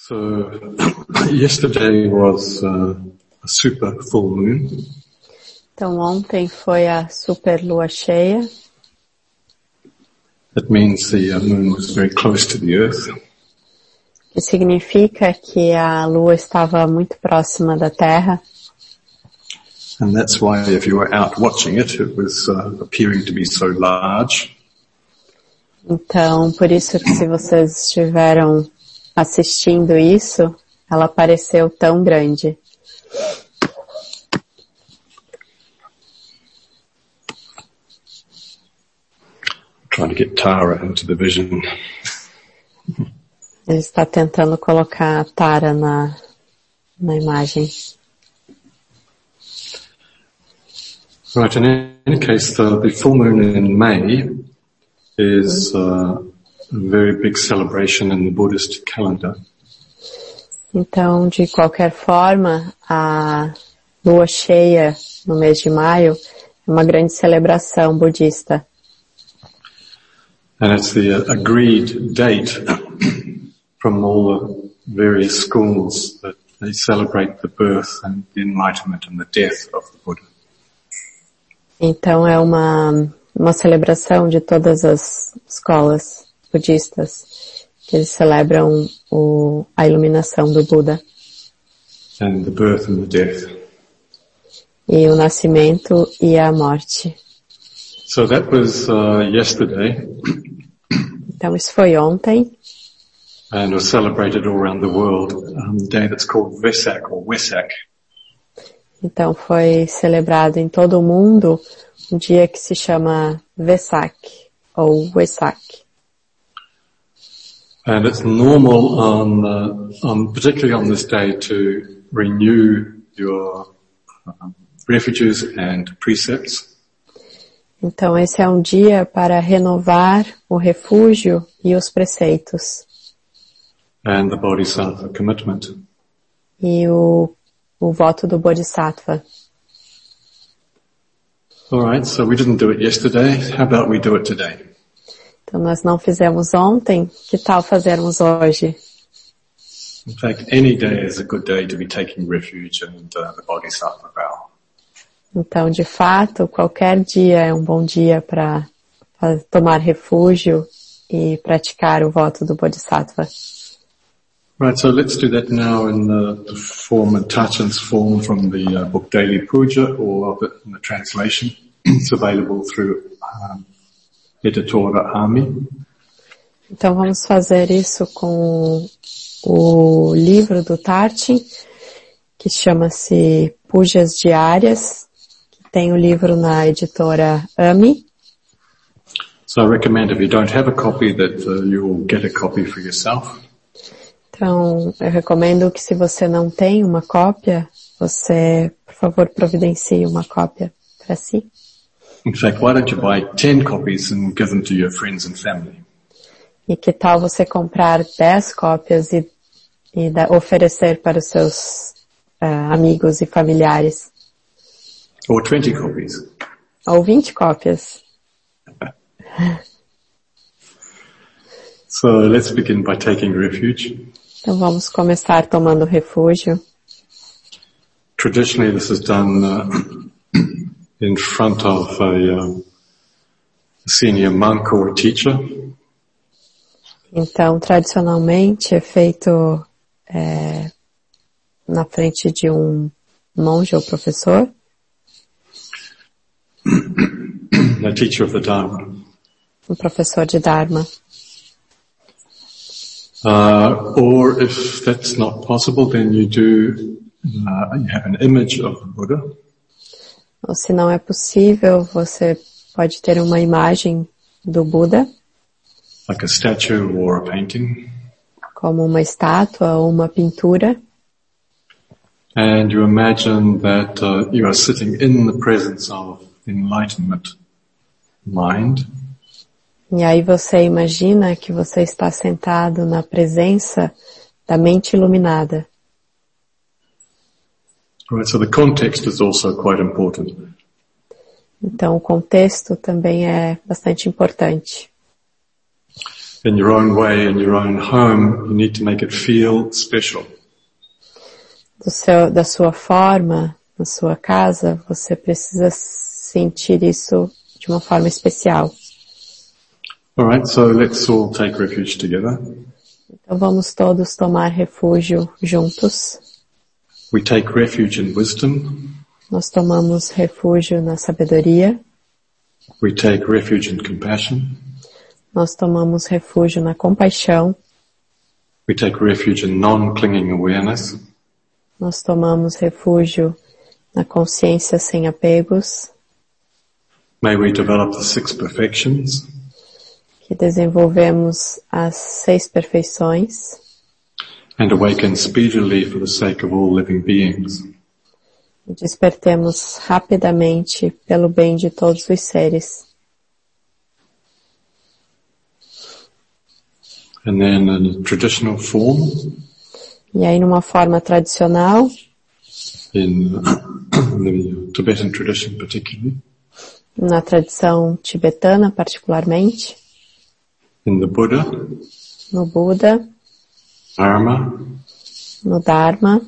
So yesterday was uh, a super full moon. Então ontem foi a super lua cheia. That means the uh, moon was very close to the earth. Que significa que a lua estava muito próxima da Terra. And that's why if you were out watching it, it was uh, appearing to be so large. Então, por isso que se vocês estiveram assistindo isso, ela pareceu tão grande. Trying to get Tara into the vision. Ele está tentando colocar a Tara na, na imagem. Right, in any case, the, the full moon in May is uh, very big celebration in the Buddhist calendar. Então, de qualquer forma, a lua cheia no mês de maio é uma grande celebração budista. And it's the uh, agreed date from all the various schools that they celebrate the birth and the enlightenment and the death of the Buddha. Então é uma, uma celebração de todas as escolas budistas que eles celebram o, a iluminação do Buda and the birth and the death. e o nascimento e a morte. So that was uh, yesterday Então isso foi ontem and was celebrated all around the world, um, a day that's called Vesak or Wesak. Então foi celebrado em todo o mundo um dia que se chama Vesak ou Wesak. And it's normal on, uh, on particularly on this day to renew your um, refuges and precepts. Então esse é um dia para renovar o refúgio e os preceitos and the Bodhisattva commitment. e o, o voto do Bodhisattva. Alright, so we didn't do it yesterday. How about we do it today? Então nós não fizemos ontem, que tal fazermos hoje? In fact, any day is a good day to be taking refuge in uh, the Bodhisattva vow. Então, de fato, qualquer dia é um bom dia para tomar refúgio e praticar o voto do Bodhisattva. Right, so let's do that now in the, the form Tachan's form from the uh, book Daily Puja or of it in the translation. it's available through um. Então vamos fazer isso com o livro do Tartin, que chama-se Pujas Diárias, que tem o livro na editora AMI. So I recommend if you don't have a copy that you'll get a copy for yourself. Então eu recomendo que se você não tem uma cópia, você, por favor, providencie uma cópia para si. In fact, why don't you buy 10 copies and give them to your friends and family? E que tal você comprar 10 cópias e, e da- oferecer para os seus ah, amigos e familiares? Or 20 copies? Ou 20 cópias. So let's begin by taking refuge. Então vamos começar tomando refúgio. Traditionally this is done uh, in front of a um, senior monk or teacher. Então, tradicionalmente é feito é, na frente de um monge ou professor, a teacher of the Dharma. um professor de Dharma. Uh, or if that's not possible, then you do, uh, you have an image of the Buddha, Ou se não é possível, você pode ter uma imagem do Buda, like a statue or a painting, como uma estátua ou uma pintura, and you imagine that uh, you are sitting in the presence of enlightenment mind, e aí você imagina que você está sentado na presença da mente iluminada. Right, so the context is also quite important. Então o contexto também é bastante importante. in your own way, in your own home, you need to make it feel special. Do seu, da sua forma, na sua casa, você precisa sentir isso de uma forma especial. Alright, so let's all take refuge together. Então vamos todos tomar refúgio juntos. We take refuge in wisdom. Nós tomamos refúgio na sabedoria. We take refuge in compassion. Nós tomamos refúgio na compaixão. We take refuge in non-clinging awareness. Nós tomamos refúgio na consciência sem apegos. May we develop the six perfections. Que desenvolvemos as seis perfeições. And awaken speedily for the sake of all living beings. Despertemos rapidamente pelo bem de todos os seres. And then in a traditional form, E aí numa forma tradicional, in the Tibetan tradition particularly, na tradição tibetana particularmente, in the Buddha, no Buda, Dharma, no Dharma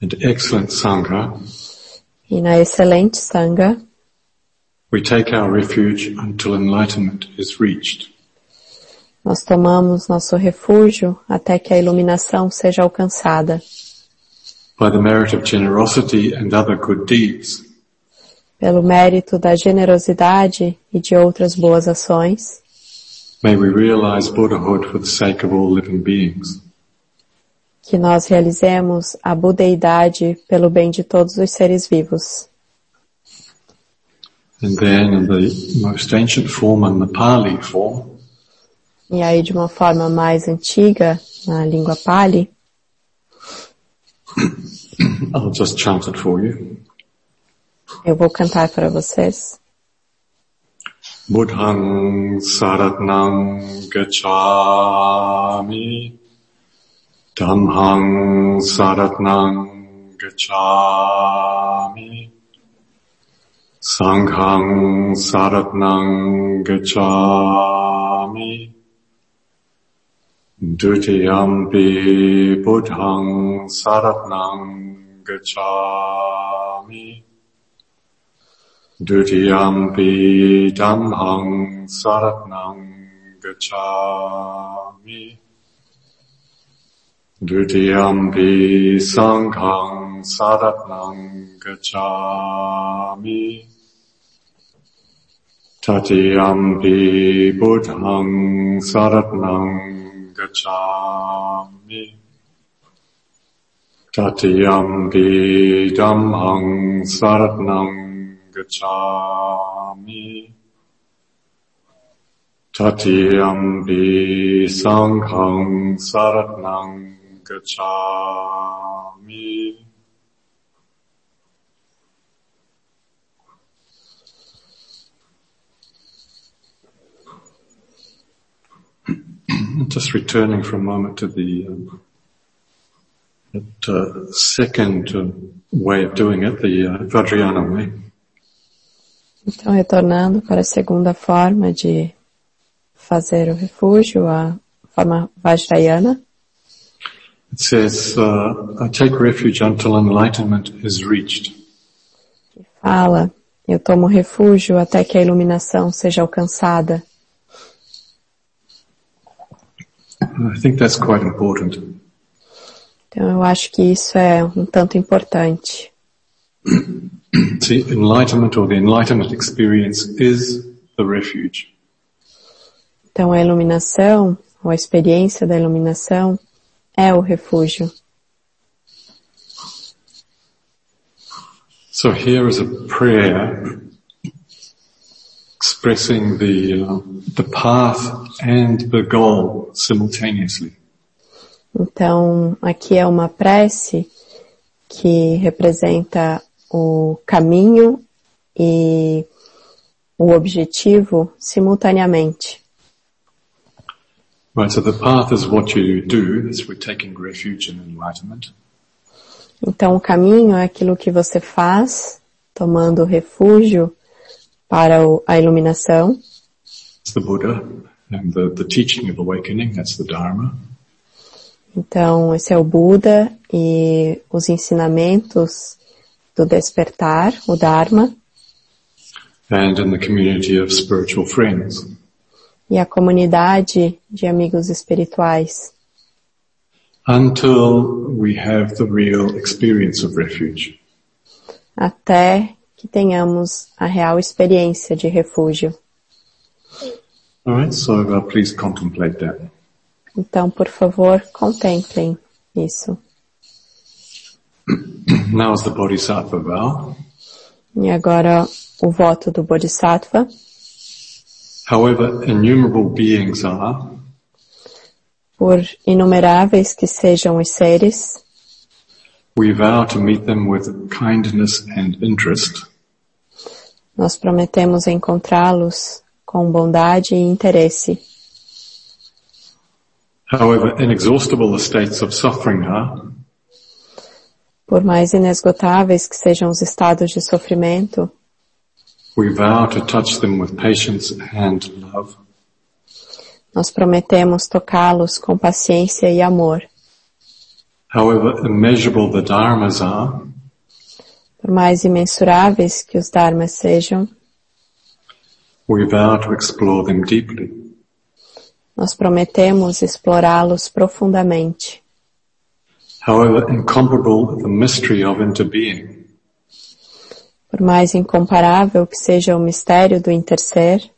and excellent Sangha, e na excelente Sangha, we take our refuge until enlightenment is reached. nós tomamos nosso refúgio até que a iluminação seja alcançada. By the merit of generosity and other good deeds, Pelo mérito da generosidade e de outras boas ações, may we realize Buddhahood for the sake of all living beings. Que nós realizemos a budeidade pelo bem de todos os seres vivos. And then in the most ancient form and the Pali form, E aí de uma forma mais antiga, na língua Pali, I'll just chant it for you. eu vou cantar para vocês. Buddhang saratnang gacchami. Dhammang saratnang gacchami. Sanghang saratnang gacchami. Dutiyampi buddhang saratnang gacchami. Dutiyampi dhammang saratnang gacchami. Dutiyampi sanghang saratnang gacchami. Tatiyampi buddhang saratnang gacchami. Tatiyampi dhammang saratnang gacchami. Tatiyampi sanghang saratnang gacchami. Just returning for a moment to the um, that, uh, second uh, way of doing it, the uh, Vajrayana way. Então, retornando para a segunda forma de fazer o refúgio, a forma Vajrayana, It says, uh, I take refuge until enlightenment is reached. que fala, eu tomo refúgio até que a iluminação seja alcançada. I think that's quite important. Então, eu acho que isso é um tanto importante. See, enlightenment or the enlightenment experience is the refuge. Então, a iluminação, ou a experiência da iluminação, é o refúgio. So here is a prayer expressing the, uh, the path and the goal simultaneously. Então, aqui é uma prece que representa o caminho e o objetivo simultaneamente. Right, so the path is what you do, we're taking refuge in enlightenment. Então, o caminho é aquilo que você faz, tomando refúgio para o- a iluminação. It's the Buddha. And the, the teaching of awakening, that's the Dharma. Então, esse é o Buda e os ensinamentos do despertar, o Dharma, And in the community of spiritual friends. E a comunidade de amigos espirituais, Until we have the real experience of refuge. até que tenhamos a real experiência de refúgio. Alright, so uh, please contemplate that. Então, por favor, contemplem isso. Now is the Bodhisattva vow. E agora o voto do Bodhisattva. However innumerable beings are, Por inumeráveis que sejam os seres, we vow to meet them with kindness and interest, nós prometemos encontrá-los com bondade e interesse. However inexhaustible the states of suffering are, Por mais inesgotáveis que sejam os estados de sofrimento, we vow to touch them with patience and love. nós prometemos tocá-los com paciência e amor. However immeasurable the dharmas are, Por mais imensuráveis que os dharmas sejam, we vow to explore them deeply. nós prometemos explorá-los profundamente. However incomparable the mystery of interbeing, Por mais incomparável que seja o mistério do interser,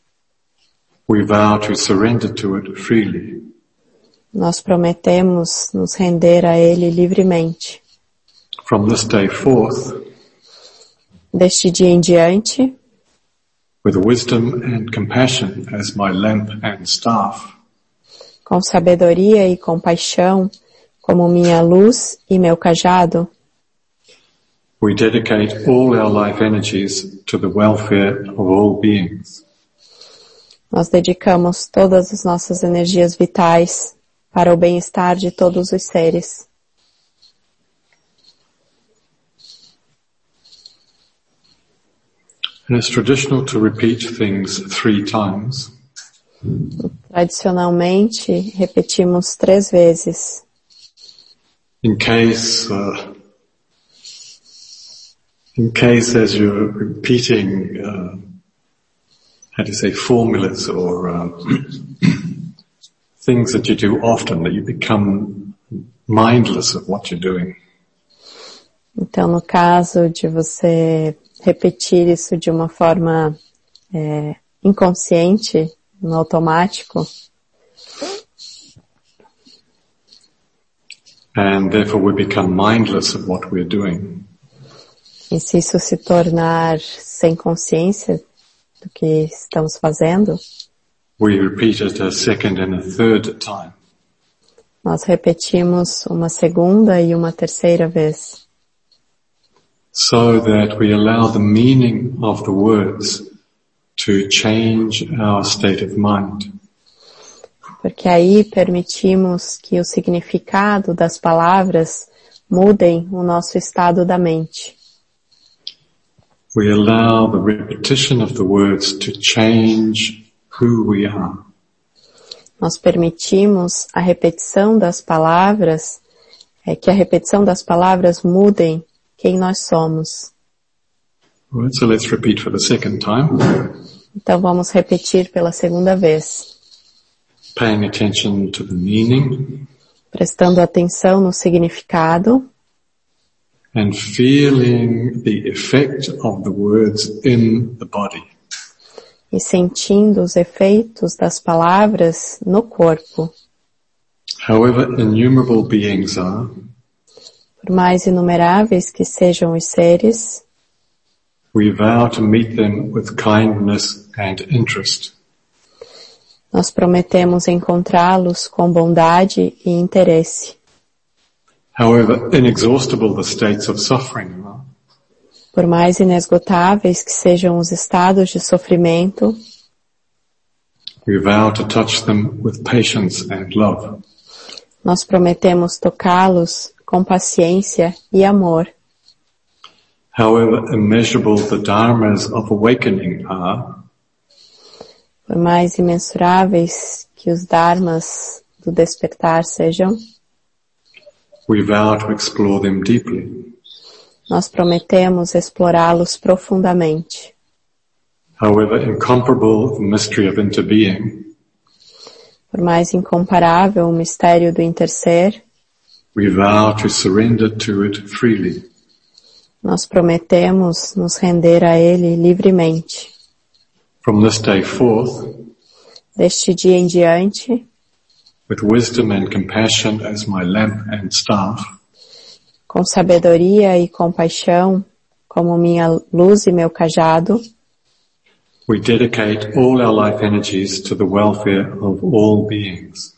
we vow to surrender to it freely. nós prometemos nos render a ele livremente. From this day forth, Deste dia em diante, with wisdom and compassion as my lamp and staff, com sabedoria e compaixão, como minha luz e meu cajado, we dedicate all our life energies to the welfare of all beings. nós dedicamos todas as nossas energias vitais para o bem-estar de todos os seres. And it's traditional to repeat things three times. Tradicionalmente, repetimos três vezes, in case uh, in case as you're repeating uh, how do you say formulas or um, things that you do often that you become mindless of what you're doing. Então, no caso de você repetir isso de uma forma é, inconsciente, no automático, and therefore we become mindless of what we're doing e se isso se tornar sem consciência do que estamos fazendo, nós repetimos uma segunda e uma terceira vez, so that we allow the meaning of the words to change our state of mind. porque aí permitimos que o significado das palavras mudem o nosso estado da mente. We allow the repetition of the words to change who we are. Nós permitimos a repetição das palavras, é, que a repetição das palavras mudem quem nós somos. Alright, so let's repeat for the second time, Então vamos repetir pela segunda vez, paying attention to the meaning prestando atenção no significado and feeling the effect of the words in the body. e sentindo os efeitos das palavras no corpo. However innumerable beings are, Por mais inumeráveis que sejam os seres, we vow to meet them with kindness and interest. nós prometemos encontrá-los com bondade e interesse. However inexhaustible the states of suffering are, Por mais inesgotáveis que sejam os estados de sofrimento, we vow to touch them with patience and love. nós prometemos tocá-los com paciência e amor. However immeasurable the dharmas of awakening are, Por mais imensuráveis que os dharmas do despertar sejam, we vow to explore them deeply. nós prometemos explorá-los profundamente. However incomparable the mystery of interbeing, Por mais incomparável o mistério do interser, we vow to surrender to it freely. nós prometemos nos render a ele livremente. From this day forth, Deste dia em diante, with wisdom and compassion as my lamp and staff, com sabedoria e compaixão como minha luz e meu cajado, we dedicate all our life energies to the welfare of all beings.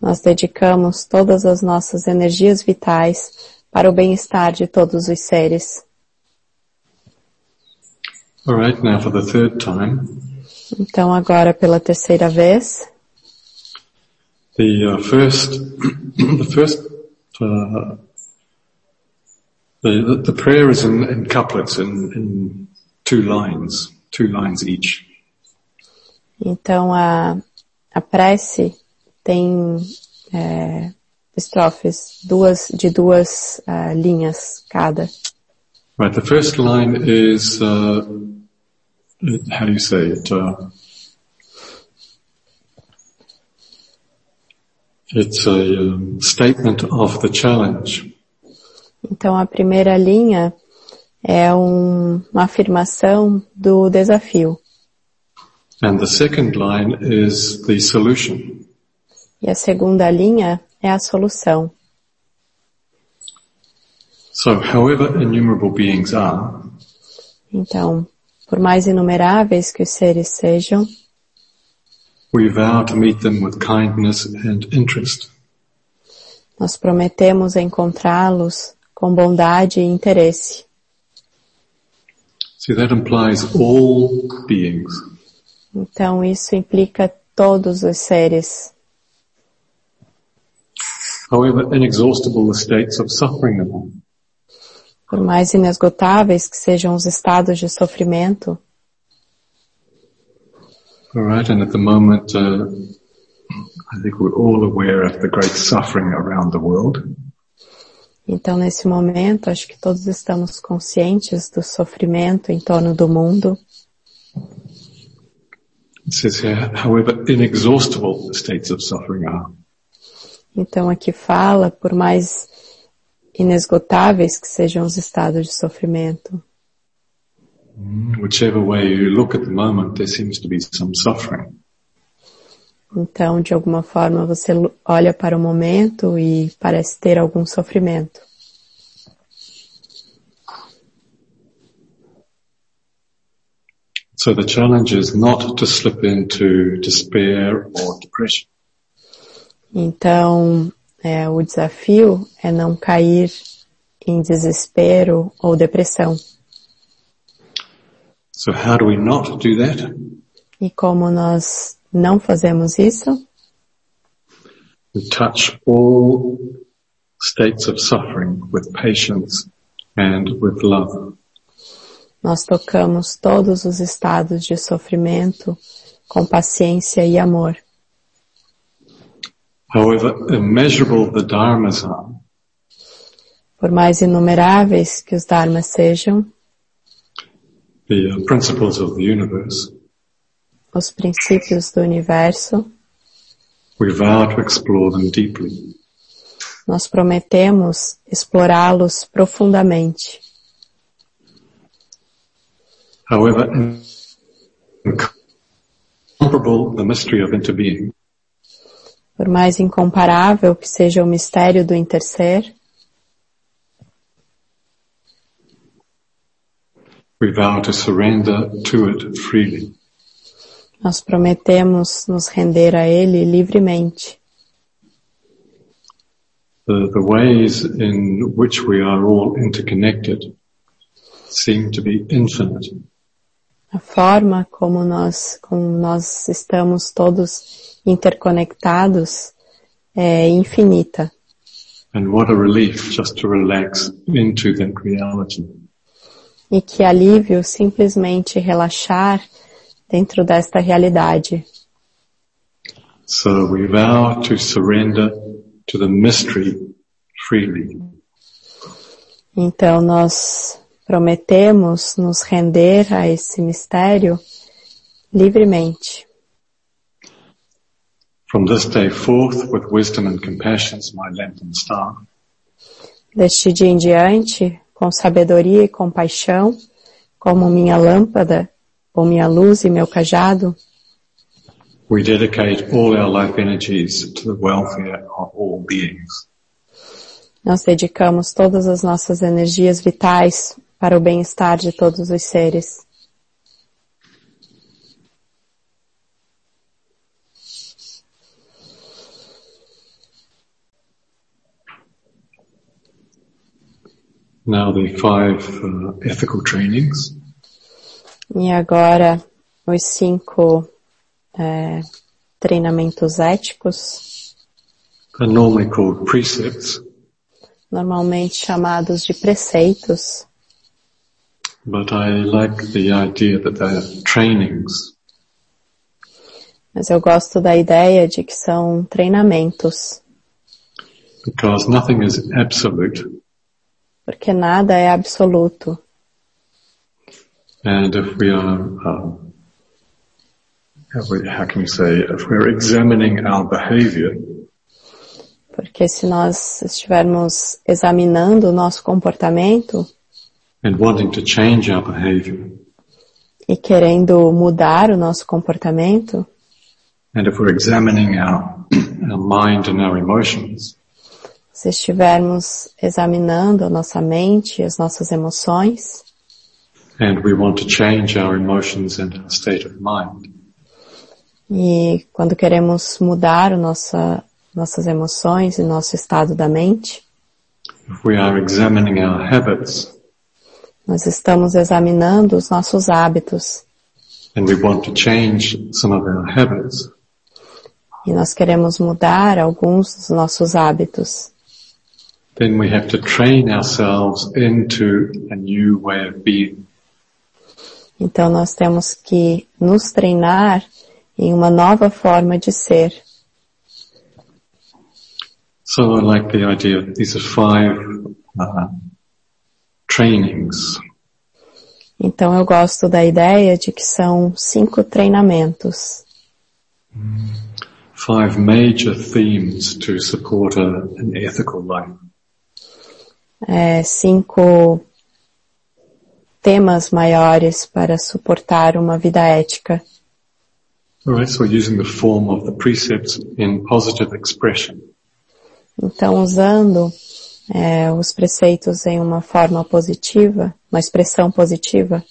nós dedicamos todas as nossas energias vitais para o bem-estar de todos os seres. Alright, now for the third time, Então agora pela terceira vez, the uh, first, the first, uh, the, the, prayer is in, in couplets, in, in two lines, two lines each. então a, a prece tem é, estrofes duas, de duas ah, linhas cada. Right, the first line is, uh, how do you say it? Uh, it's a statement of the challenge. Então a primeira linha é um, uma afirmação do desafio. And the second line is the solution. E a segunda linha é a solução. So however innumerable beings are, Então, por mais inumeráveis que os seres sejam, we vow to meet them with kindness and interest. nós prometemos encontrá-los com bondade e interesse. See, that implies all beings. Então, isso implica todos os seres. However inexhaustible the states of suffering are, Por mais inesgotáveis que sejam os estados de sofrimento, Alright, and at the moment, uh, I think we're all aware of the great suffering around the world. então nesse momento acho que todos estamos conscientes do sofrimento em torno do mundo. It says here, however inexhaustible the states of suffering are. Então aqui fala, por mais inesgotáveis que sejam os estados de sofrimento, Whichever way you look at the moment, there seems to be some suffering. Então, de alguma forma, você olha para o momento e parece ter algum sofrimento. So the challenge is not to slip into despair or depression. Então, é, o desafio é não cair em desespero ou depressão. So how do we not do that? E como nós não fazemos isso, We touch all states of suffering with patience and with love. nós tocamos todos os estados de sofrimento com paciência e amor. However immeasurable the dharmas are, Por mais inumeráveis que os dharmas sejam, the uh, principles of the universe, os princípios do universo, we vow to explore them deeply. nós prometemos explorá-los profundamente. However incomparable the mystery of interbeing, Por mais incomparável que seja o mistério do interser, we vow to surrender to it freely. nós prometemos nos render a ele livremente. The, the ways in which we are all interconnected seem to be infinite. A forma como nós, como nós estamos todos interconectados é infinita. And what a relief just to relax into that reality. E que alívio simplesmente relaxar dentro desta realidade. So we vow to surrender to the mystery freely. Então nós prometemos nos render a esse mistério livremente. From this day forth, with wisdom and compassion as my Lenten star, Deste dia em diante, com sabedoria e compaixão, como minha lâmpada, ou minha luz e meu cajado, we dedicate all our life energies to the welfare of all beings. nós dedicamos todas as nossas energias vitais para o bem-estar de todos os seres. Now the five uh, ethical trainings. E agora, os cinco é, treinamentos éticos, are normally called precepts, normalmente chamados de preceitos, but I like the idea that they're trainings. Mas eu gosto da ideia de que são treinamentos, because nothing is absolute. Porque nada é absoluto. And if we are, um, how can you say, if we're examining our behavior, Porque se nós estivermos examinando o nosso comportamento and wanting to change our behavior, e querendo mudar o nosso comportamento, and if we're examining our, our mind and our emotions, se estivermos examinando a nossa mente e as nossas emoções, and we want to change our emotions and our state of mind, e quando queremos mudar nossa, nossas emoções e nosso estado da mente, if we are examining our habits, nós estamos examinando os nossos hábitos. And we want to change some of our habits, e nós queremos mudar alguns dos nossos hábitos. Then we have to train ourselves into a new way of being. Então nós temos que nos treinar em uma nova forma de ser. So I like the idea of these are five uh, trainings. Então eu gosto da ideia de que são cinco treinamentos, five major themes to support a, an ethical life. É, cinco temas maiores para suportar uma vida ética. Alright, so using the form of the precepts in positive expression. Então usando é, os preceitos em uma forma positiva, uma expressão positiva,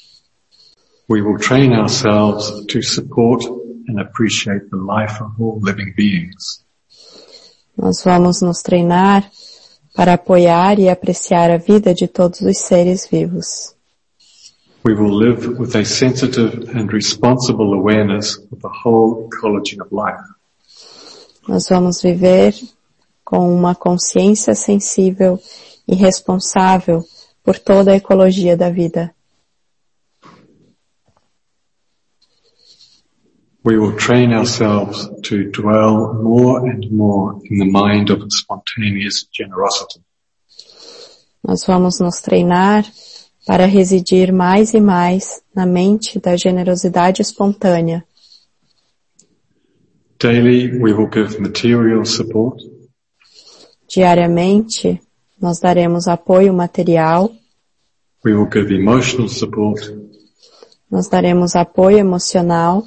We will train ourselves to support and appreciate the life of all living beings. nós vamos nos treinar para apoiar e apreciar a vida de todos os seres vivos. We will live with a sensitive and responsible awareness of the whole ecology of life. Nós vamos viver com uma consciência sensível e responsável por toda a ecologia da vida. We will train ourselves to dwell more and more in the mind of spontaneous generosity. Nós vamos nos treinar para residir mais e mais na mente da generosidade espontânea. Daily, we will give material support, Diariamente, nós daremos apoio material, we will give emotional support, nós daremos apoio emocional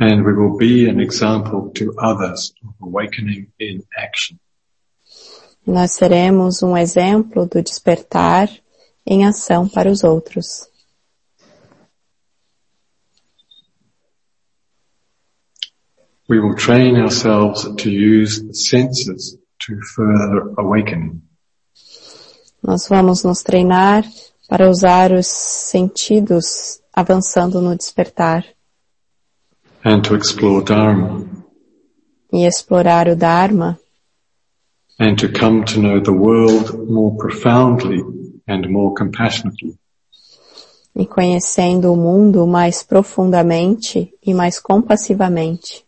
and we will be an example to others of awakening in action. Nós seremos um exemplo do despertar em ação para os outros. We will train ourselves to use the senses to further awakening. Nós vamos nos treinar para usar os sentidos avançando no despertar and to explore Dharma e explorar o Dharma and to come to know the world more profoundly and more compassionately. e conhecendo o mundo mais profundamente e mais compassivamente.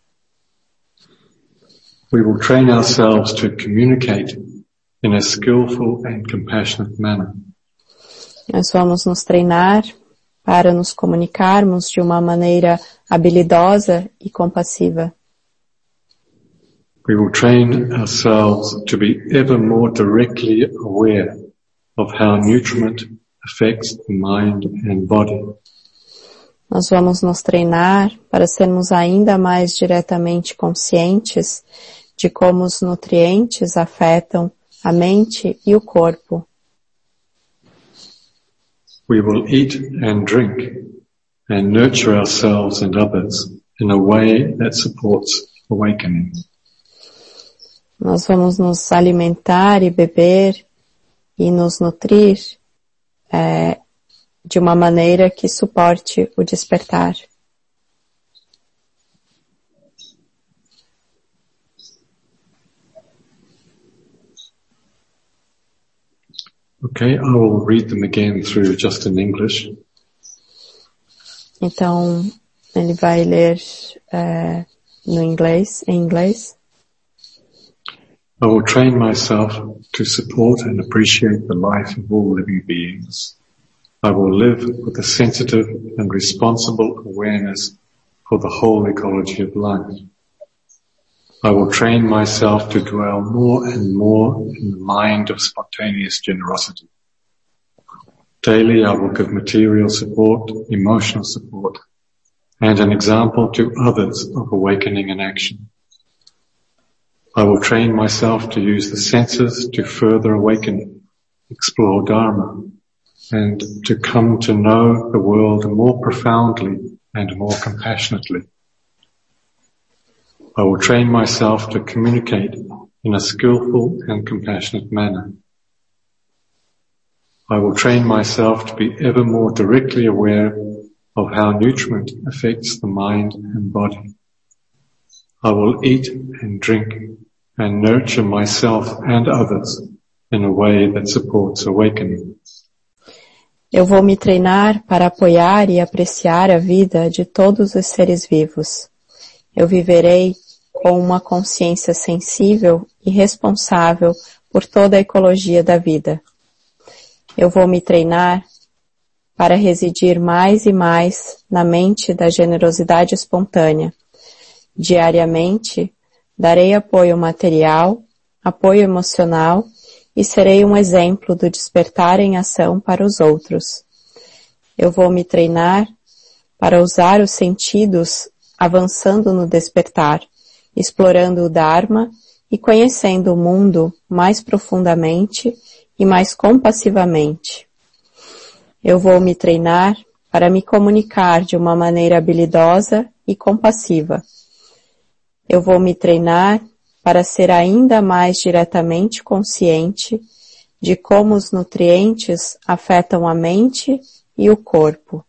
We will train ourselves to communicate in a skillful and compassionate manner. Nós vamos nos treinar para nos comunicarmos de uma maneira habilidosa e compassiva. We will train ourselves to be ever more directly aware of how nutriment affects the mind and body. Nós vamos nos treinar para sermos ainda mais diretamente conscientes de como os nutrientes afetam a mente e o corpo. We will eat and drink and nurture ourselves and others in a way that supports awakening. Nós vamos nos alimentar e beber e nos nutrir é, de uma maneira que suporte o despertar. Okay, I will read them again through just in English. Então, ele vai ler é, no inglês, em inglês. I will train myself to support and appreciate the life of all living beings. I will live with a sensitive and responsible awareness for the whole ecology of life. I will train myself to dwell more and more in the mind of spontaneous generosity. Daily I will give material support, emotional support, and an example to others of awakening and action. I will train myself to use the senses to further awaken, explore Dharma, and to come to know the world more profoundly and more compassionately. I will train myself to communicate in a skillful and compassionate manner. I will train myself to be ever more directly aware of how nutriment affects the mind and body. I will eat and drink and nurture myself and others in a way that supports awakening. Eu vou me treinar para apoiar e apreciar a vida de todos os seres vivos. Eu viverei com uma consciência sensível e responsável por toda a ecologia da vida. Eu vou me treinar para residir mais e mais na mente da generosidade espontânea. Diariamente, darei apoio material, apoio emocional e serei um exemplo do despertar em ação para os outros. Eu vou me treinar para usar os sentidos avançando no despertar, explorando o Dharma e conhecendo o mundo mais profundamente e mais compassivamente. Eu vou me treinar para me comunicar de uma maneira habilidosa e compassiva. Eu vou me treinar para ser ainda mais diretamente consciente de como os nutrientes afetam a mente e o corpo.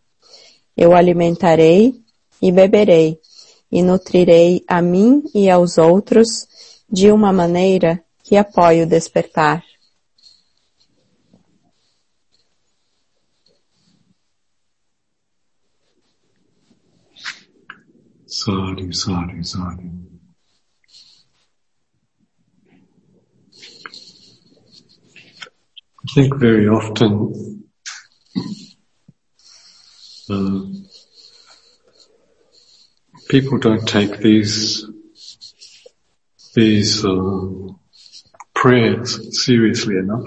Eu alimentarei e beberei e nutrirei a mim e aos outros de uma maneira que apoie o despertar. Sadhu, sadhu, sadhu. I think very often uh, people don't take these these uh, prayers seriously enough.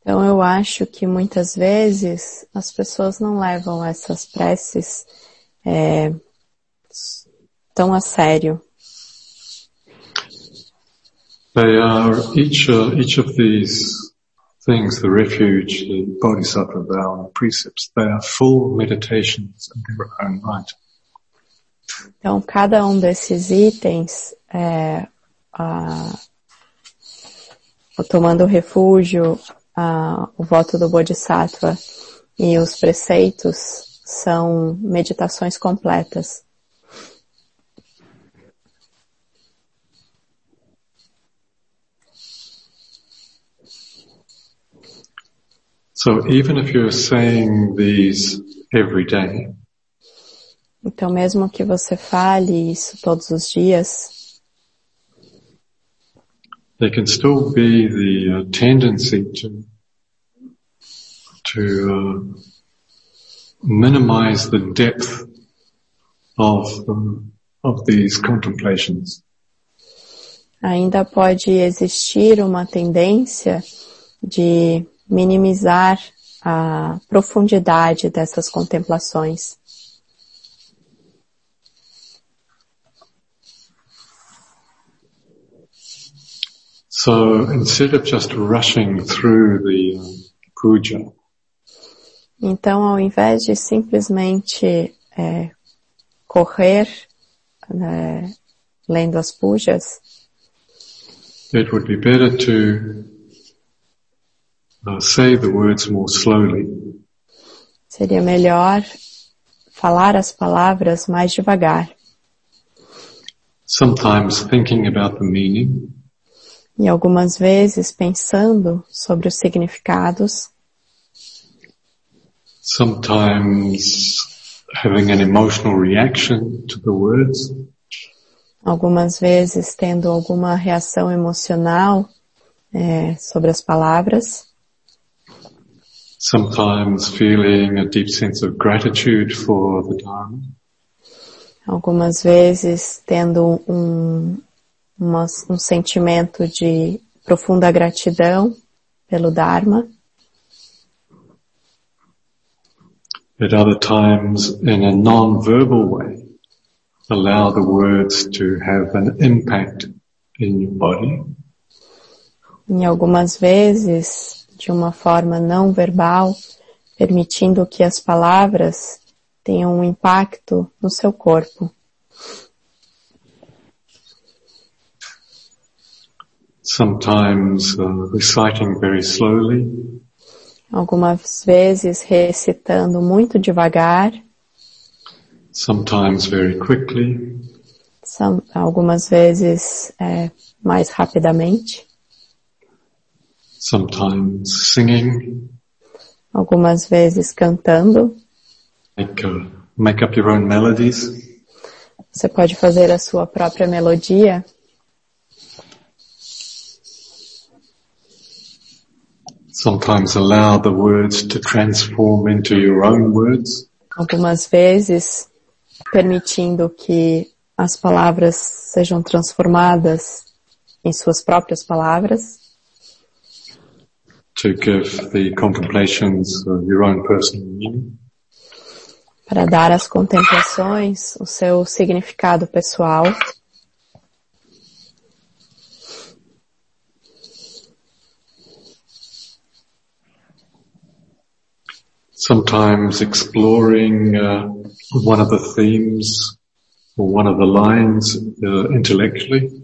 Então eu acho que muitas vezes as pessoas não levam essas preces é, tão a sério. They are each uh, each of these things, the refuge, the bodhisattva vow, and the precepts. They are full meditations in their own right. Então cada um desses itens, é, a, o tomando refúgio, a, o voto do bodhisattva e os preceitos são meditações completas. So even if you're saying these every day, Então mesmo que você fale isso todos os dias, there can still be the uh, tendency to to uh, minimize the depth of um, of these contemplations. ainda pode existir uma tendência de minimizar a profundidade dessas contemplações. So instead of just rushing through the puja, Então, ao invés de simplesmente é, correr né, lendo as pujas, it would be better to uh, say the words more slowly. seria melhor falar as palavras mais devagar. Sometimes thinking about the meaning, e algumas vezes pensando sobre os significados, sometimes having an emotional reaction to the words, algumas vezes tendo alguma reação emocional é, sobre as palavras, sometimes feeling a deep sense of gratitude for the Dharma, algumas vezes tendo um, uma- um sentimento de profunda gratidão pelo Dharma, at other times in a non-verbal way, allow the words to have an impact in your body, em algumas vezes de uma forma não verbal, permitindo que as palavras tenham um impacto no seu corpo. Sometimes uh, reciting very slowly, Algumas vezes recitando muito devagar, sometimes very quickly, são- algumas vezes é, mais rapidamente, sometimes singing, algumas vezes cantando. make, uh, make up your own melodies, Você pode fazer a sua própria melodia. Sometimes allow the words to transform into your own words, algumas vezes permitindo que as palavras sejam transformadas em suas próprias palavras, to give the contemplations uh, your own personal meaning. para dar às contemplações o seu significado pessoal. Sometimes exploring uh, one of the themes or one of the lines uh, intellectually,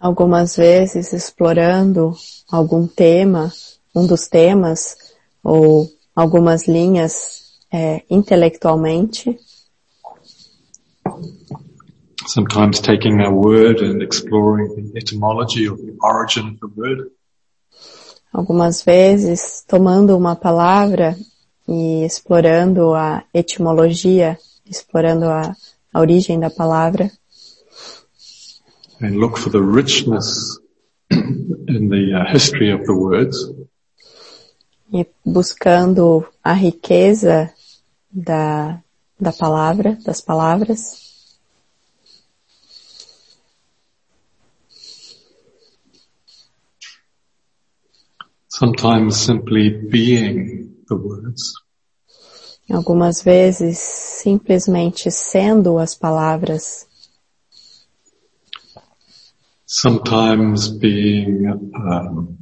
Algumas vezes explorando algum tema, um dos temas, ou algumas linhas é, intelectualmente. sometimes taking a word and exploring the etymology or the origin of the word, Algumas vezes tomando uma palavra e explorando a etimologia, explorando a, a origem da palavra. and look for the richness in the uh, history of the words, e buscando a riqueza da, da palavra, das palavras, sometimes simply being the words, algumas vezes simplesmente sendo as palavras, sometimes being, um,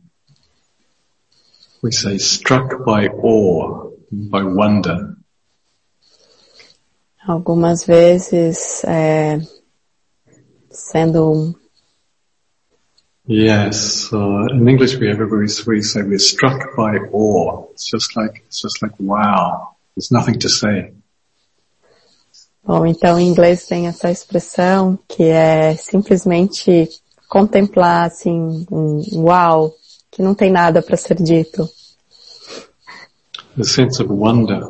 we say, struck by awe, by wonder, algumas vezes é, sendo Yes, uh, in English we have we, we say we're struck by awe. It's just like it's just like wow. There's nothing to say. Bom, então em inglês tem essa expressão que é simplesmente contemplar assim, um uau, que não tem nada para ser dito. a sense of wonder.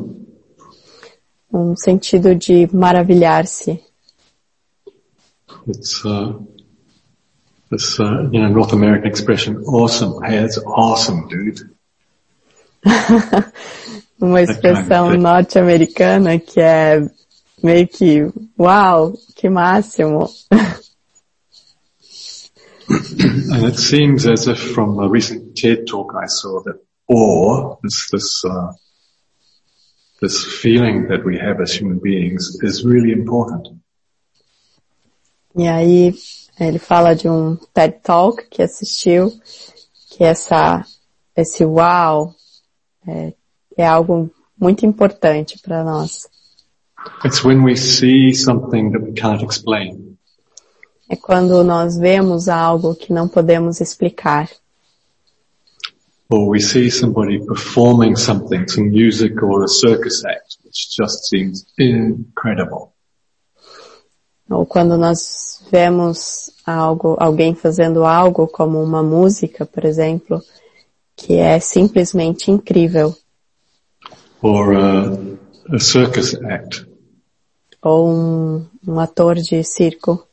Um sentido de maravilhar-se. It's uh, this uh, you know North American expression, awesome. Hey, that's awesome, dude. Uma expressão norte-americana que é meio que, uau, que máximo. and it seems as if from a recent TED talk I saw that awe, this, this, uh, this feeling that we have as human beings is really important. E aí, ele fala de um TED Talk que assistiu, que essa, esse uau é, é algo muito importante para nós. It's when we see something that we can't explain. É quando nós vemos algo que não podemos explicar. Or we see somebody performing something, some music or a circus act, which just seems incredible. Ou quando nós vemos algo, alguém fazendo algo como uma música, por exemplo, que é simplesmente incrível. Or a, a circus act. Ou um, um ator de circo.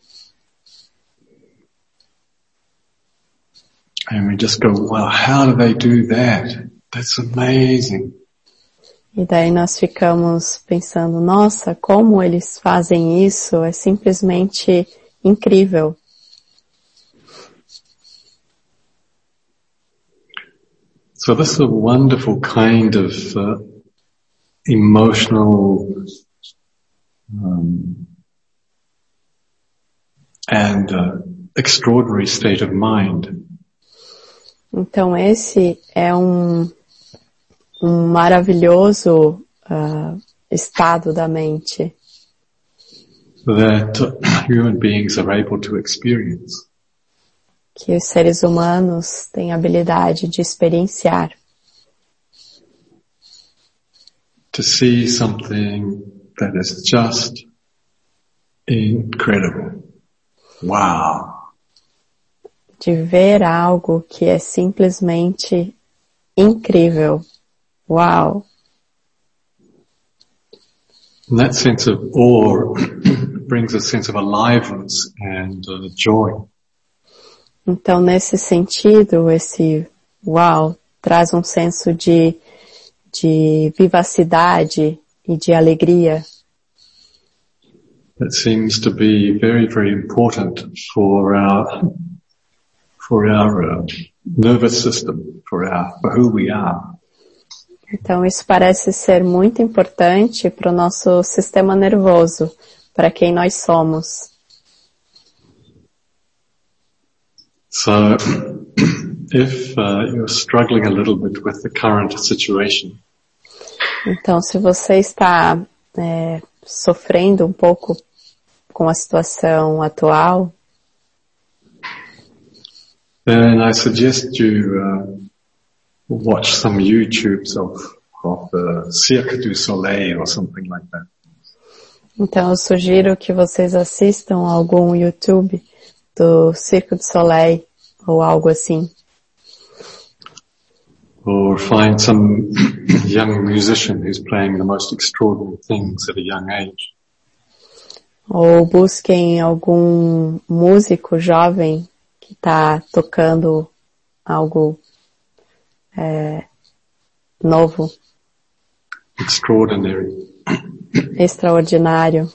And we just go, wow, how do they do that? That's amazing. E daí nós ficamos pensando, nossa, como eles fazem isso? É simplesmente incrível. So this is a wonderful kind of uh, emotional um, and uh, extraordinary state of mind. Então esse é um, um maravilhoso uh, estado da mente that human beings are able to experience. que os seres humanos têm habilidade de experienciar. To see something that is just incredible. Wow. de ver algo que é simplesmente incrível. Uau! And that sense of awe brings a sense of aliveness and uh, joy. Então, nesse sentido, esse uau traz um senso de, de vivacidade e de alegria. That seems to be very, very important for our for our uh, nervous system, for our for who we are. Então, isso parece ser muito importante para o nosso sistema nervoso, para quem nós somos. So, if uh, you're struggling a little bit with the current situation, Então, se você está é, sofrendo um pouco com a situação atual, then I suggest you uh, watch some YouTubes of of the Cirque du Soleil or something like that. Então eu sugiro que vocês assistam algum YouTube do Circo du Soleil ou algo assim. Or find some young musician who's playing the most extraordinary things at a young age. Ou busquem algum músico jovem que está tocando algo é, novo, Extraordinary extraordinário.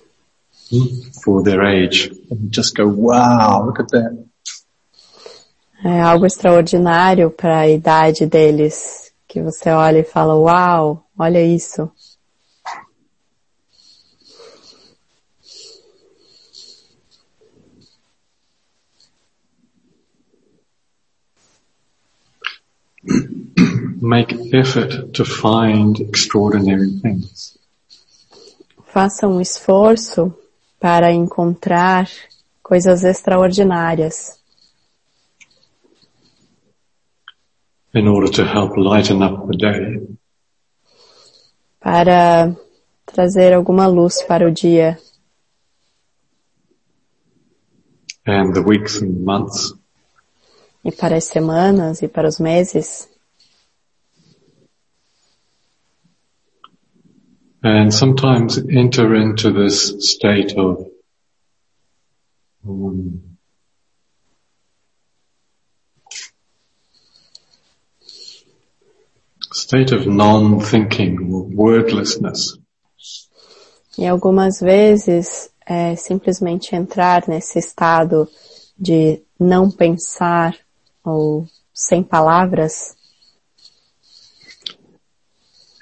for their age. And just go, wow, look at that. É algo extraordinário para a idade deles, que você olha e fala, uau, olha isso. Make effort to find extraordinary things. Faça um esforço para encontrar coisas extraordinárias, in order to help lighten up the day. para trazer alguma luz para o dia and the weeks and months. e para as semanas e para os meses. And sometimes enter into this state of um, state of non-thinking, wordlessness. E algumas vezes é simplesmente entrar nesse estado de não pensar ou sem palavras.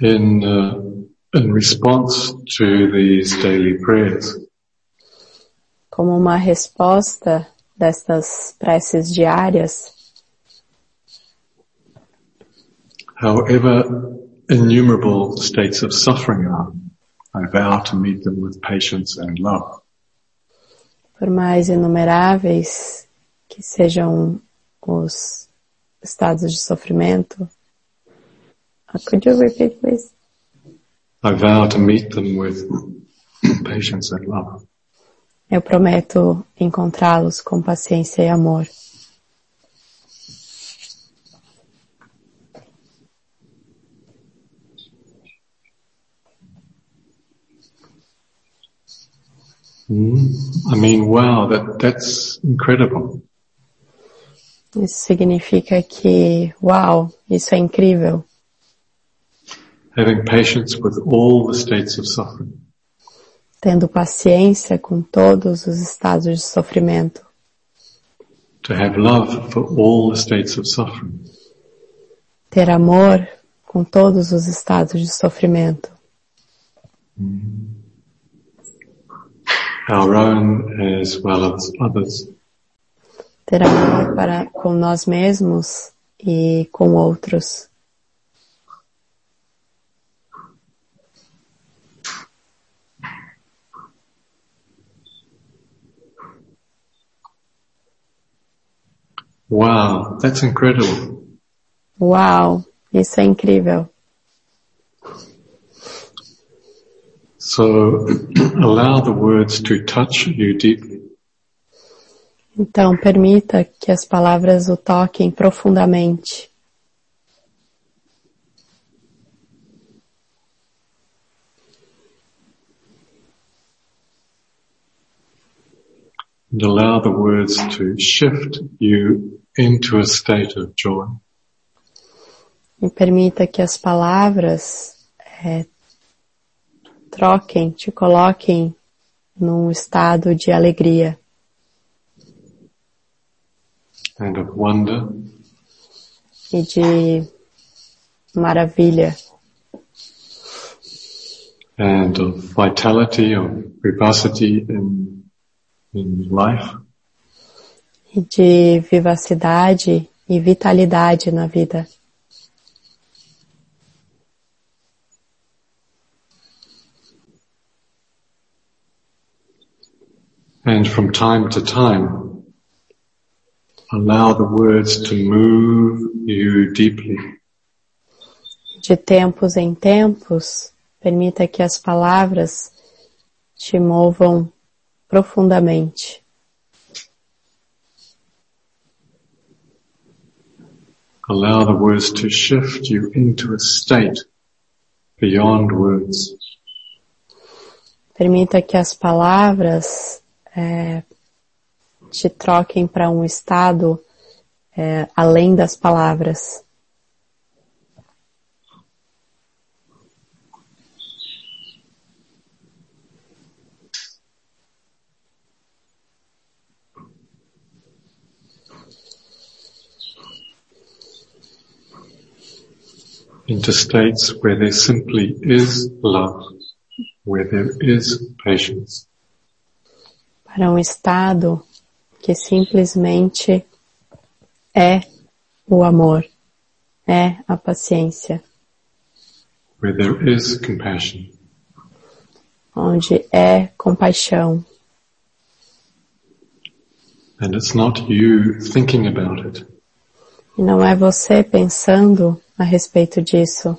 In, uh, in response to these daily prayers. Como uma resposta destas preces diárias. However innumerable states of suffering are, I vow to meet them with patience and love. Por mais inumeráveis que sejam os estados de sofrimento. Uh, could you repeat, please? I vow to meet them with patience and love. Eu prometo encontrá-los com paciência e amor. I mean, wow, that, that's incredible. Isso significa que, uau, isso é incrível. Having patience with all the states of suffering. Tendo paciência com todos os estados de sofrimento. To have love for all the states of suffering. Ter amor com todos os estados de sofrimento. Our own as well as others. Ter amor para com nós mesmos e com outros. Wow, that's incredible. Wow, isso é incrível. So allow the words to touch you deeply. Então, permita que as palavras o toquem profundamente. And allow the words to shift you into a state of joy. E permita que as palavras é, troquem, te coloquem num estado de alegria and of wonder e de maravilha and of vitality, of vivacity in, in life. E de vivacidade e vitalidade na vida. And from time to time, allow the words to move you deeply. De tempos em tempos, permita que as palavras te movam profundamente. Allow the words to shift you into a state beyond words. Permita que as palavras é, te troquem para um estado é, além das palavras. Into states where there simply is love, where there is patience, Para um estado que simplesmente é o amor, é a paciência, where there is compassion, onde é compaixão. and it's not you thinking about it. E não é você pensando a respeito disso.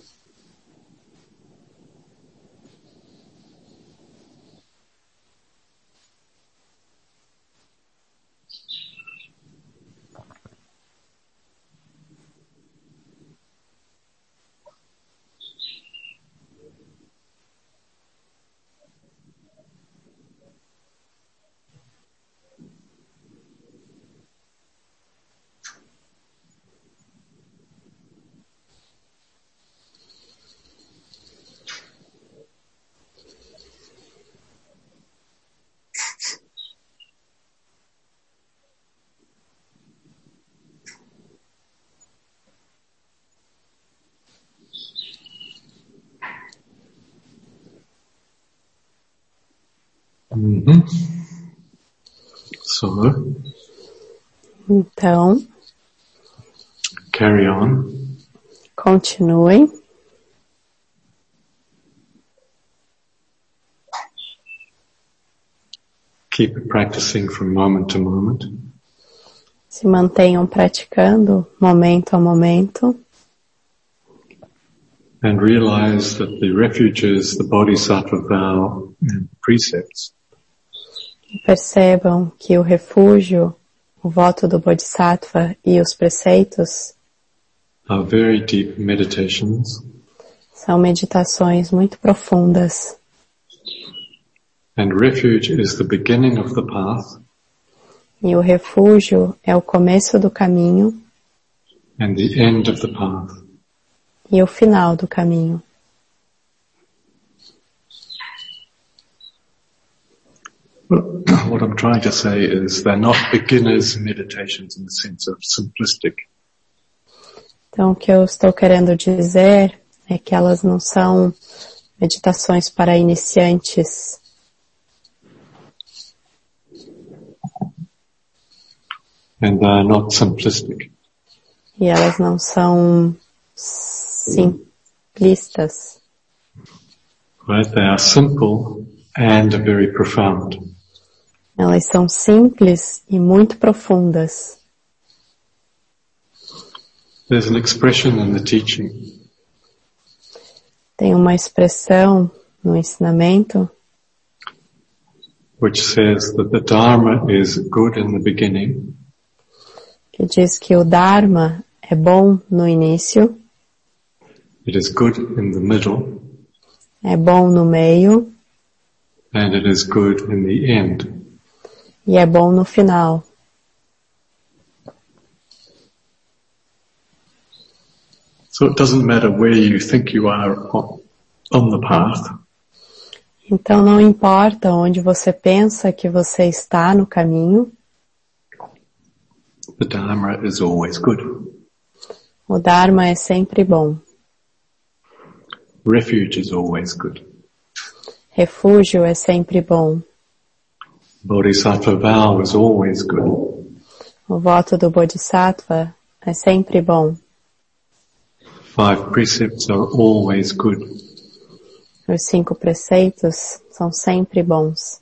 Hmm So, Então, carry on. continuem. Keep practicing from moment to moment. Se mantenham praticando momento a momento. And realize that the refuges, the bodhisattva vow and precepts E percebam que o refúgio, o voto do Bodhisattva e os preceitos são meditações muito profundas. E o refúgio é o começo do caminho e o final do caminho. What I'm trying to say is they're not beginners meditations in the sense of simplistic. Então, o que eu estou querendo dizer é que elas não são meditações para iniciantes, And they're not simplistic. e elas não são simplistas. Right? They are simple and very profound. Elas são simples e muito profundas. There's an expression in the teaching Tem uma expressão no ensinamento which says that the Dharma is good in the beginning que diz que o Dharma é bom no início, It is good in the middle é bom no meio and it is good in the end. E é bom no final. So it doesn't matter where you think you are on, the path. Então não importa onde você pensa que você está no caminho, The Dharma is always good. o Dharma é sempre bom. Refuge is always good. Refúgio é sempre bom. Bodhisattva vow is always good. O voto do Bodhisattva é sempre bom. Five precepts are always good. Os cinco preceitos são sempre bons.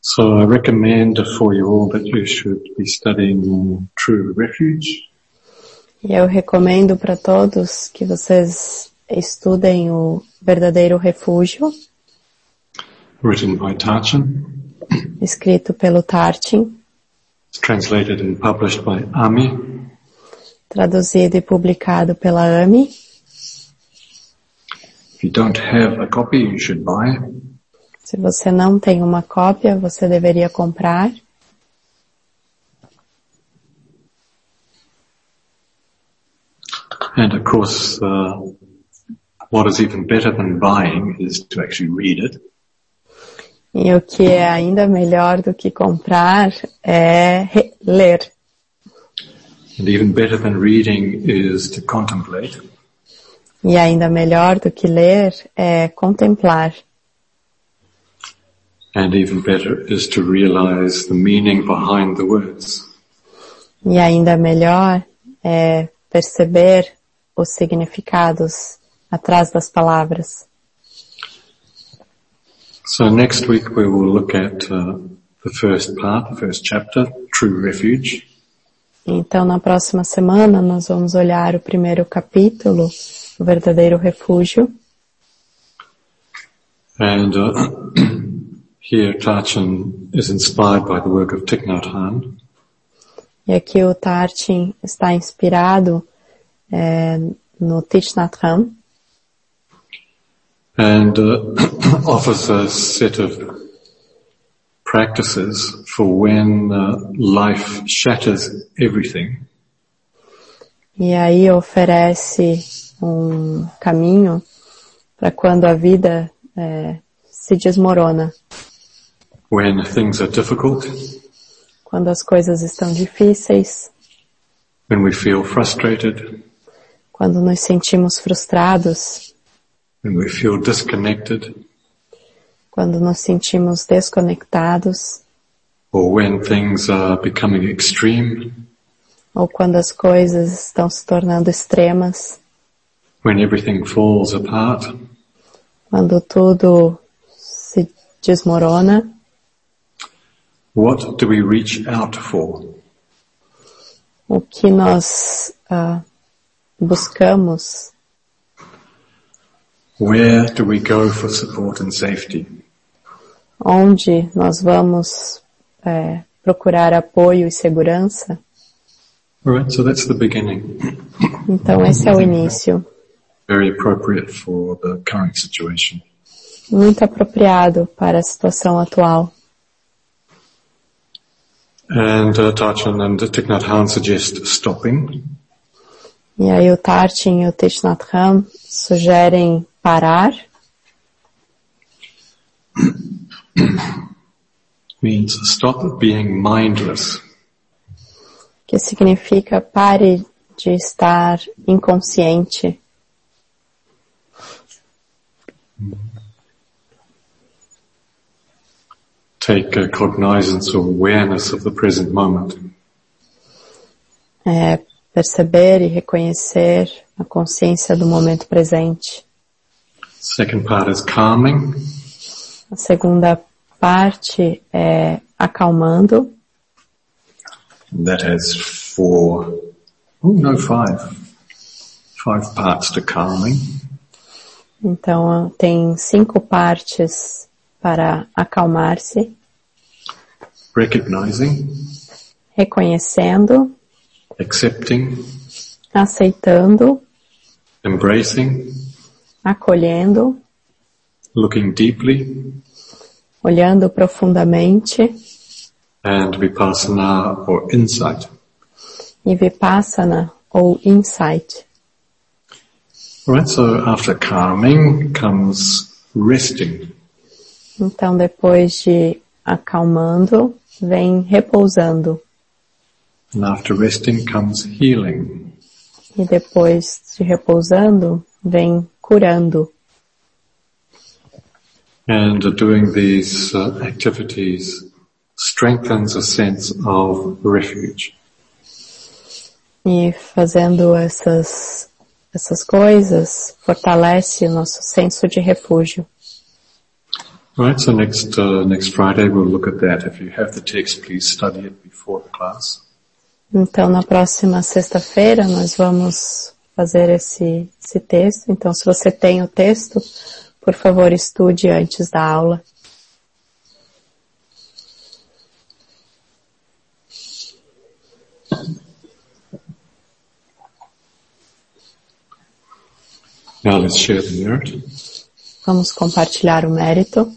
So I recommend for you all that you should be studying True Refuge eu recomendo para todos que vocês estudem o verdadeiro refúgio, written by Tarchin. escrito pelo Tartin, It's translated and published by Ami. traduzido e publicado pela AMI. If you don't have a copy, you should buy. Se você não tem uma cópia, você deveria comprar. And of course, uh, what is even better than buying is to actually read it. E o que é ainda melhor do que comprar é ler. And even better than reading is to contemplate. E ainda melhor do que ler é contemplar. And even better is to realize the meaning behind the words. E ainda melhor é perceber os significados atrás das palavras. So next week we will look at uh, the first part, the first chapter, True Refuge. Então, na próxima semana, nós vamos olhar o primeiro capítulo, o verdadeiro refúgio. And uh, here Tarchin is inspired by the work of Thich Nhat Hanh. E aqui o Tartin está inspirado é, no Thich Nhat Hanh and uh, offers a set of practices for when uh, life shatters everything. E aí oferece um caminho para quando a vida é, se desmorona, when things are difficult, quando as coisas estão difíceis, when we feel frustrated, quando nos sentimos frustrados, when we feel disconnected, quando nos sentimos desconectados or when things are becoming extreme, ou quando as coisas estão se tornando extremas, when everything falls apart, quando tudo se desmorona, what do we reach out for? o que nós ah, buscamos, Where do we go for support and safety? onde nós vamos eh, procurar apoio e segurança. Alright, so that's the beginning. Então esse é o início, Very appropriate for the current situation. muito apropriado para a situação atual. And uh, Tachan and Thich Nhat Hanh suggest stopping, E aí o Tartin e o Thich Nhat Hanh sugerem parar, means stop being mindless. que significa pare de estar inconsciente, Take uh, cognizance or awareness of the present moment. é, perceber e reconhecer a consciência do momento presente. Second part is calming. A segunda parte é acalmando, That has four, oh no, five. Five parts to calming. então tem cinco partes para acalmar-se, Recognizing, reconhecendo, accepting, aceitando, embracing, acolhendo, looking deeply, olhando profundamente and vipassana or insight. e vipassana ou insight. Alright, so after calming comes resting. Então depois de acalmando, vem repousando And after resting comes healing. e depois de repousando, vem curando. And doing these uh, activities strengthens a sense of refuge. E fazendo essas, essas coisas, fortalece nosso senso de refúgio. Right, so next, uh, next Friday we'll look at that. If you have the text, please study it before the class. Então na próxima sexta-feira nós vamos fazer esse, esse texto. Então se você tem o texto, por favor estude antes da aula. Now let's share the merit. Vamos compartilhar o mérito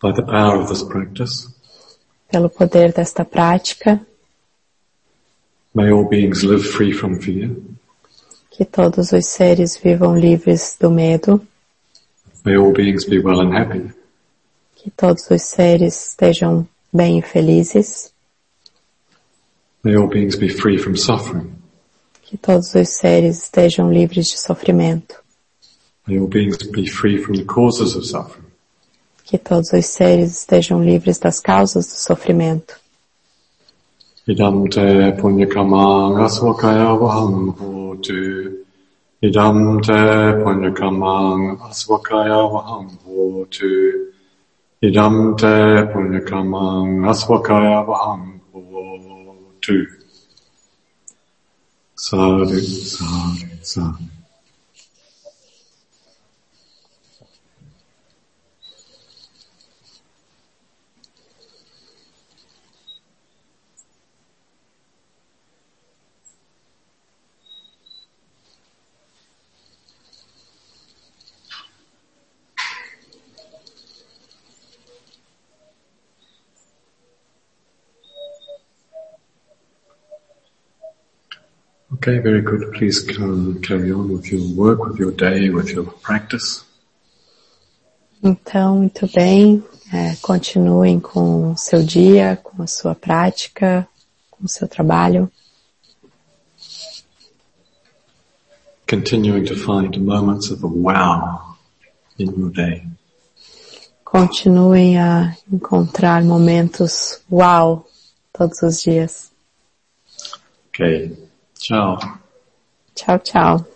By the power of this practice, pelo poder desta prática, may all beings live free from fear. que todos os seres vivam livres do medo, May all beings be well and happy. que todos os seres estejam bem e felizes, May all beings be free from suffering. que todos os seres estejam livres de sofrimento, May all beings be free from the causes of suffering. que todos os seres estejam livres das causas do sofrimento. 이담테 본유카망 아스와카야 와항보주 이담테 본유카망 아스와카야 와항보주 이담테 본유카망 아스와카야 와항보주 사르 사르 사르 Okay, very good. Please ca- carry on with your work, with your day, with your practice. Então, muito bem, é, continuem com o seu dia, com a sua prática, com o seu trabalho. Continuing to find moments of wow in your day. continuem a encontrar momentos uau todos os dias. Ok. Ciao, ciao, ciao.